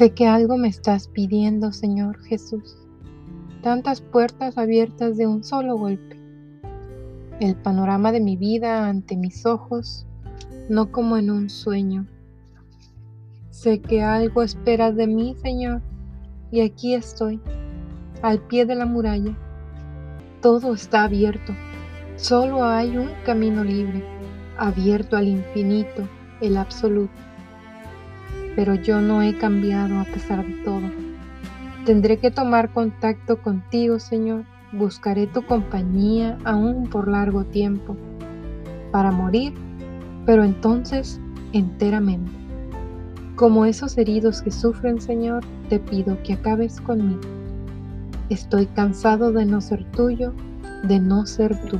Sé que algo me estás pidiendo, Señor Jesús. Tantas puertas abiertas de un solo golpe. El panorama de mi vida ante mis ojos, no como en un sueño. Sé que algo esperas de mí, Señor, y aquí estoy, al pie de la muralla. Todo está abierto. Solo hay un camino libre, abierto al infinito, el absoluto pero yo no he cambiado a pesar de todo. Tendré que tomar contacto contigo, Señor. Buscaré tu compañía aún por largo tiempo, para morir, pero entonces enteramente. Como esos heridos que sufren, Señor, te pido que acabes conmigo. Estoy cansado de no ser tuyo, de no ser tú.